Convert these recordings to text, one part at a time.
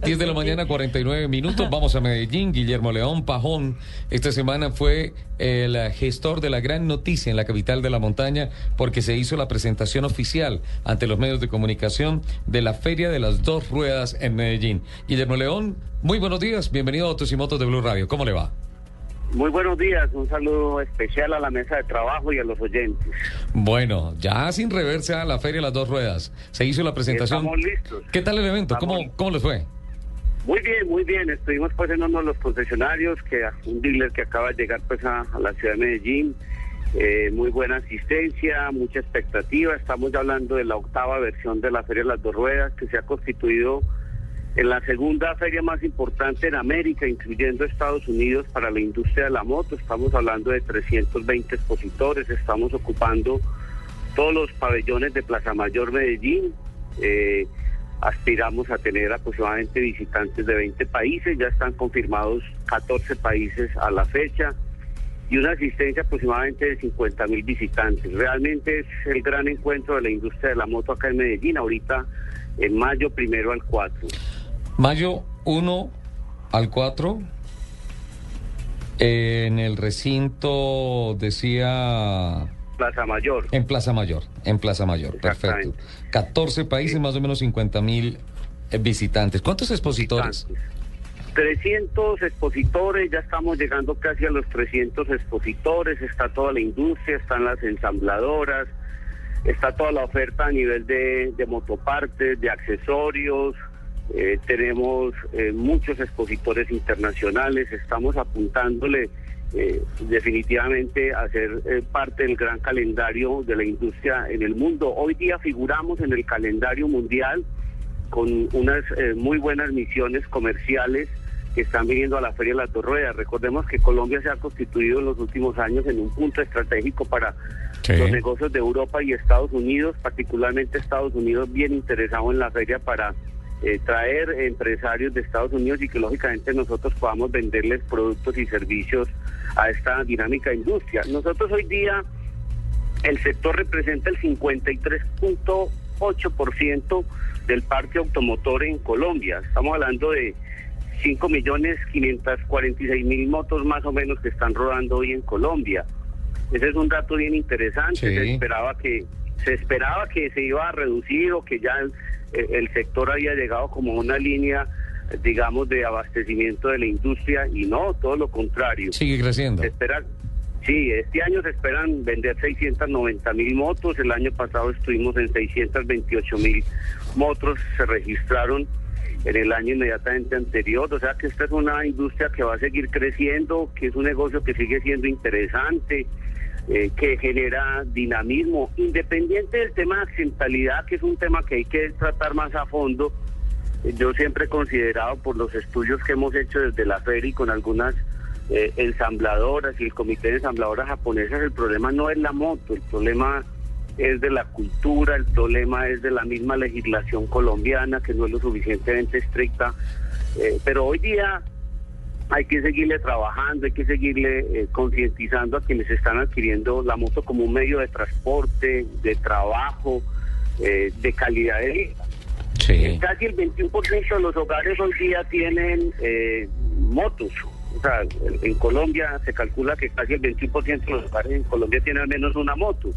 10 de la mañana, 49 minutos. Vamos a Medellín. Guillermo León Pajón esta semana fue el gestor de la gran noticia en la capital de la montaña porque se hizo la presentación oficial ante los medios de comunicación de la Feria de las Dos Ruedas en Medellín. Guillermo León, muy buenos días. Bienvenido a Autos y Motos de Blue Radio. ¿Cómo le va? Muy buenos días, un saludo especial a la mesa de trabajo y a los oyentes. Bueno, ya sin reversa a la Feria de las Dos Ruedas, se hizo la presentación. Estamos listos. ¿Qué tal el evento? ¿Cómo, ¿Cómo les fue? Muy bien, muy bien. Estuvimos pues en uno de los concesionarios, que un dealer que acaba de llegar pues a, la ciudad de Medellín. Eh, muy buena asistencia, mucha expectativa. Estamos hablando de la octava versión de la Feria de las Dos Ruedas, que se ha constituido en la segunda feria más importante en América, incluyendo Estados Unidos, para la industria de la moto. Estamos hablando de 320 expositores, estamos ocupando todos los pabellones de Plaza Mayor Medellín. Eh, aspiramos a tener aproximadamente visitantes de 20 países, ya están confirmados 14 países a la fecha y una asistencia aproximadamente de 50 mil visitantes. Realmente es el gran encuentro de la industria de la moto acá en Medellín, ahorita en mayo primero al 4. Mayo 1 al 4. En el recinto decía Plaza Mayor. En Plaza Mayor, en Plaza Mayor, perfecto. 14 países, más o menos 50 mil eh, visitantes. ¿Cuántos expositores? 300 expositores, ya estamos llegando casi a los 300 expositores, está toda la industria, están las ensambladoras, está toda la oferta a nivel de, motopartes, de accesorios, eh, tenemos eh, muchos expositores internacionales, estamos apuntándole eh, definitivamente hacer eh, parte del gran calendario de la industria en el mundo. Hoy día figuramos en el calendario mundial con unas eh, muy buenas misiones comerciales que están viniendo a la Feria de las Dos Ruedas. Recordemos que Colombia se ha constituido en los últimos años en un punto estratégico para los negocios de Europa y Estados Unidos, particularmente Estados Unidos bien interesado en la feria para eh, traer empresarios de Estados Unidos y que lógicamente nosotros podamos venderles productos y servicios a esta dinámica industria. Nosotros hoy día el sector representa el 53.8% del parque automotor en Colombia. Estamos hablando de 5.546.000 motos más o menos que están rodando hoy en Colombia. Ese es un dato bien interesante. Se esperaba que se esperaba que se iba a reducir o que ya el sector había llegado como una línea digamos, de abastecimiento de la industria y no, todo lo contrario. Sigue creciendo. Esperan, sí, este año se esperan vender 690 mil motos, el año pasado estuvimos en 628 mil motos, se registraron en el año inmediatamente anterior, o sea que esta es una industria que va a seguir creciendo, que es un negocio que sigue siendo interesante, eh, que genera dinamismo, independiente del tema de accidentalidad, que es un tema que hay que tratar más a fondo. Yo siempre he considerado por los estudios que hemos hecho desde la feria con algunas eh, ensambladoras y el comité de ensambladoras japonesas, el problema no es la moto, el problema es de la cultura, el problema es de la misma legislación colombiana que no es lo suficientemente estricta. Eh, pero hoy día hay que seguirle trabajando, hay que seguirle eh, concientizando a quienes están adquiriendo la moto como un medio de transporte, de trabajo, eh, de calidad de vida. Sí. Casi el 21% de los hogares hoy día tienen eh, motos. O sea, en Colombia se calcula que casi el 21% de los hogares en Colombia tienen al menos una moto.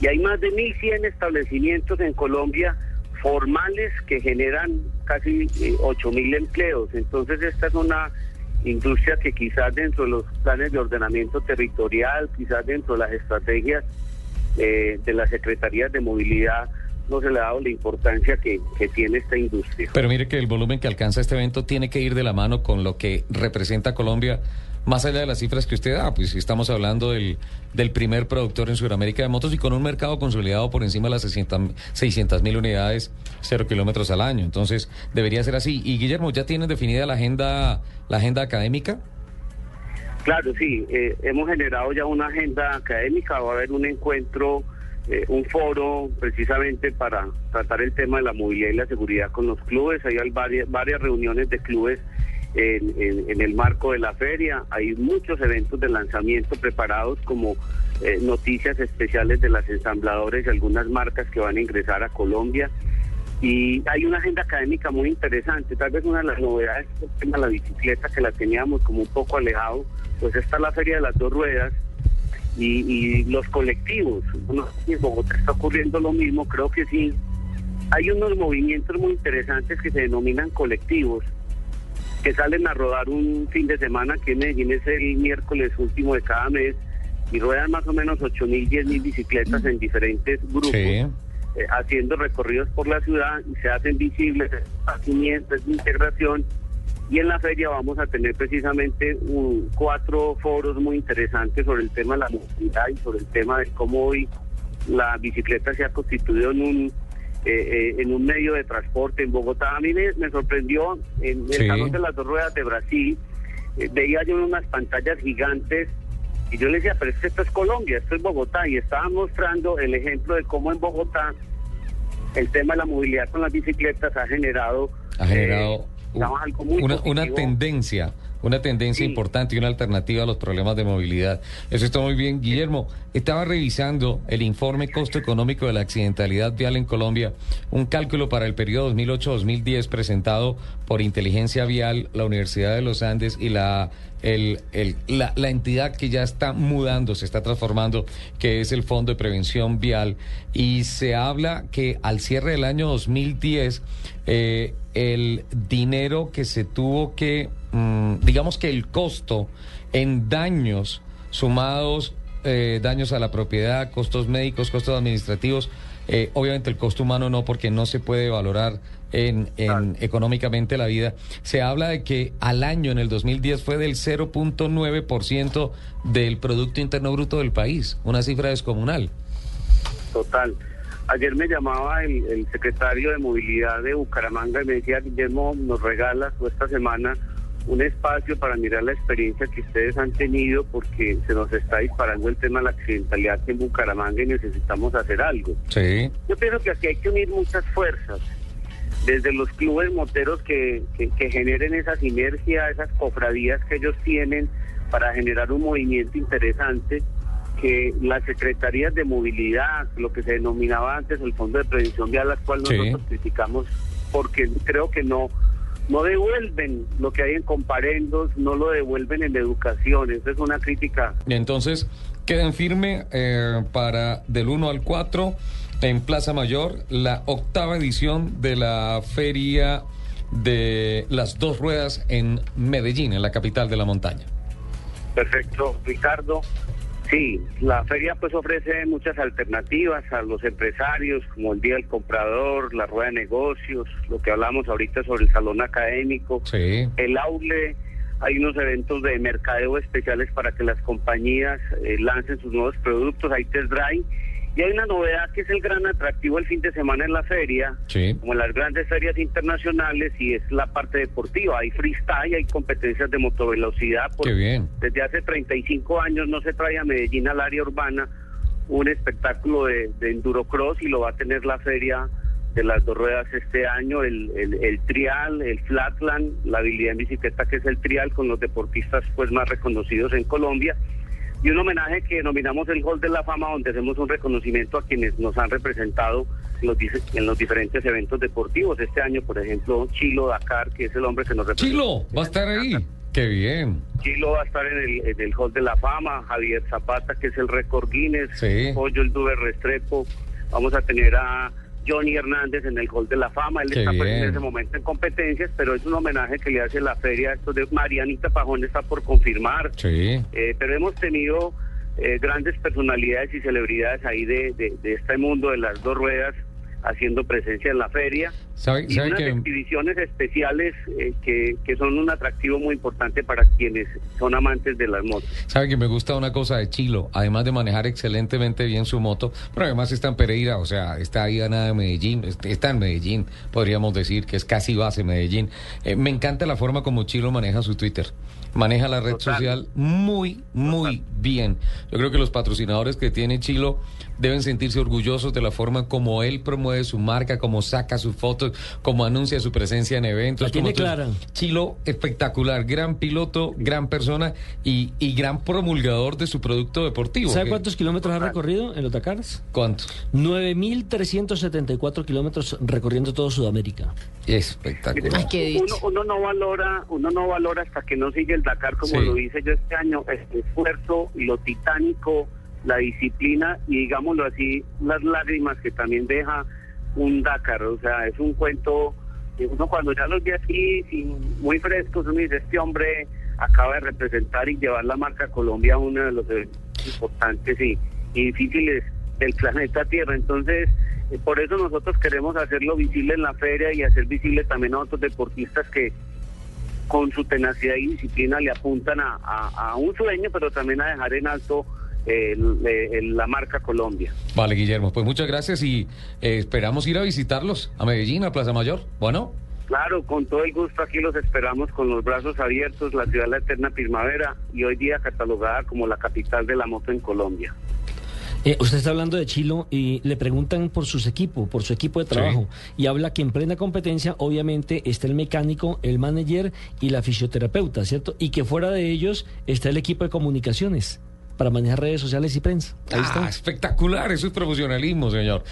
Y hay más de 1.100 establecimientos en Colombia formales que generan casi 8.000 empleos. Entonces esta es una industria que quizás dentro de los planes de ordenamiento territorial, quizás dentro de las estrategias eh, de las secretarías de movilidad, no se le ha dado la importancia que, que, tiene esta industria. Pero mire que el volumen que alcanza este evento tiene que ir de la mano con lo que representa Colombia más allá de las cifras que usted da, pues estamos hablando del, del primer productor en Sudamérica de motos y con un mercado consolidado por encima de las 600 mil unidades, cero kilómetros al año. Entonces, debería ser así. Y Guillermo, ¿ya tienen definida la agenda, la agenda académica? Claro, sí. Eh, hemos generado ya una agenda académica. Va a haber un encuentro, eh, un foro precisamente para tratar el tema de la movilidad y la seguridad con los clubes. Hay varias, varias reuniones de clubes en, el marco de la feria. Hay muchos eventos de lanzamiento preparados como eh, noticias especiales de las ensambladores y algunas marcas que van a ingresar a Colombia. Y hay una agenda académica muy interesante. Tal vez una de las novedades es el tema de la bicicleta, que la teníamos como un poco alejado. Pues está la Feria de las Dos Ruedas y, los colectivos. No sé en Bogotá está ocurriendo lo mismo, creo que sí. Hay unos movimientos muy interesantes que se denominan colectivos que salen a rodar un fin de semana que en Medellín es el miércoles último de cada mes y ruedan más o menos 8 mil, 10 mil bicicletas en diferentes grupos, eh, haciendo recorridos por la ciudad y se hacen visibles es de integración. Y en la feria vamos a tener precisamente cuatro foros muy interesantes sobre el tema de la movilidad y sobre el tema de cómo hoy la bicicleta se ha constituido en un eh, eh, en un medio de transporte en Bogotá. A mí me, sorprendió en el Salón de las Dos Ruedas de Brasil, eh, veía yo unas pantallas gigantes y yo le decía, pero es que esto es Colombia, esto es Bogotá, y estaba mostrando el ejemplo de cómo en Bogotá el tema de la movilidad con las bicicletas ha generado, ha generado una, una tendencia una tendencia importante y una alternativa a los problemas de movilidad. Eso está muy bien. Guillermo, estaba revisando el informe costo económico de la accidentalidad vial en Colombia, un cálculo para el periodo 2008-2010 presentado por Inteligencia Vial, la Universidad de los Andes y la el, el, la, la, entidad que ya está mudando, se está transformando, que es el Fondo de Prevención Vial. Y se habla que al cierre del año 2010, eh, el dinero que se tuvo que Mm, digamos que el costo en daños sumados, eh, daños a la propiedad, costos médicos, costos administrativos, eh, obviamente el costo humano no, porque no se puede valorar en, económicamente la vida. Se habla de que al año, en el 2010, fue del 0.9% del Producto Interno Bruto del país, una cifra descomunal. Total. Ayer me llamaba el, el secretario de Movilidad de Bucaramanga y me decía, Guillermo, nos regalas esta semana un espacio para mirar la experiencia que ustedes han tenido porque se nos está disparando el tema de la accidentalidad en Bucaramanga y necesitamos hacer algo. Sí. Yo pienso que aquí hay que unir muchas fuerzas, desde los clubes moteros que, que, generen esa sinergia, esas cofradías que ellos tienen para generar un movimiento interesante, que las secretarías de movilidad, lo que se denominaba antes el Fondo de Prevención Vial, las cual nosotros criticamos porque creo que no no devuelven lo que hay en comparendos, no lo devuelven en educación. Esa es una crítica. Entonces, queden firme eh, para del 1 al 4 en Plaza Mayor la octava edición de la Feria de las Dos Ruedas en Medellín, en la capital de la montaña. Perfecto, Ricardo. Sí, la feria pues ofrece muchas alternativas a los empresarios, como el Día del Comprador, la Rueda de Negocios, lo que hablamos ahorita sobre el Salón Académico, el aule, hay unos eventos de mercadeo especiales para que las compañías eh, lancen sus nuevos productos, hay test drive y hay una novedad que es el gran atractivo el fin de semana en la feria, como en las grandes ferias internacionales, y es la parte deportiva. Hay freestyle, hay competencias de motovelocidad. Qué bien. Desde hace 35 años no se trae a Medellín al área urbana un espectáculo de, de endurocross y lo va a tener la feria de las dos ruedas este año, el, el, el, trial, el flatland, la habilidad en bicicleta que es el trial con los deportistas pues más reconocidos en Colombia y un homenaje que denominamos el Hall de la Fama, donde hacemos un reconocimiento a quienes nos han representado en los, en los diferentes eventos deportivos. Este año, por ejemplo, Chilo Dakar, que es el hombre que nos representa. Chilo, va a estar ahí. Qué bien. Chilo va a estar en el, Hall de la Fama, Javier Zapata, que es el récord Guinness, Pollo el Duber Restrepo, vamos a tener a Johnny Hernández en el Hall de la Fama. Él está en ese momento en competencias, pero es un homenaje que le hace la feria. Esto de Marianita Pajón está por confirmar. Sí. Eh, pero hemos tenido eh, grandes personalidades y celebridades ahí de, de este mundo de las dos ruedas haciendo presencia en la feria. y unas exhibiciones especiales eh, que, que, son un atractivo muy importante para quienes son amantes de las motos. Sabe que me gusta una cosa de Chilo, además de manejar excelentemente bien su moto, pero además está en Pereira, o sea, está ahí a nada de Medellín, está en Medellín, podríamos decir que es casi base Medellín. Eh, me encanta la forma como Chilo maneja su Twitter maneja la red social muy, muy bien. Yo creo que los patrocinadores que tiene Chilo deben sentirse orgullosos de la forma como él promueve mueve su marca, cómo saca sus fotos, cómo anuncia su presencia en eventos. La tiene clara. Chilo, espectacular, gran piloto, gran persona y, y gran promulgador de su producto deportivo. ¿Sabe que- cuántos kilómetros ha recorrido en los Dakars? ¿Cuántos? 9.374 kilómetros recorriendo todo Sudamérica. Espectacular. Ay, qué dicha. uno, uno no valora uno no valora hasta que no sigue el Dakar como Sí. lo hice yo este año el esfuerzo lo titánico la disciplina y digámoslo así las lágrimas que también deja un Dakar o sea es un cuento que uno cuando ya los ve sin- muy frescos uno dice este hombre acaba de representar y llevar la marca Colombia a uno de los importantes y, difíciles del planeta Tierra entonces eh, por eso nosotros queremos hacerlo visible en la feria y hacer visible también a otros deportistas que con su tenacidad y disciplina le apuntan a, un sueño, pero también a dejar en alto el- el- la marca Colombia. Vale, Guillermo, pues muchas gracias y eh, esperamos ir a visitarlos a Medellín, a Plaza Mayor. Bueno, Claro, con todo el gusto aquí los esperamos con los brazos abiertos, la ciudad de la eterna primavera y hoy día catalogada como la capital de la moto en Colombia. Eh, usted está hablando de Chilo y le preguntan por sus equipos, por su equipo de trabajo. Y habla que en plena competencia, obviamente, está el mecánico, el manager y la fisioterapeuta, ¿cierto? Y que fuera de ellos está el equipo de comunicaciones para manejar redes sociales y prensa. Ahí ah, está. espectacular, eso es profesionalismo, señor.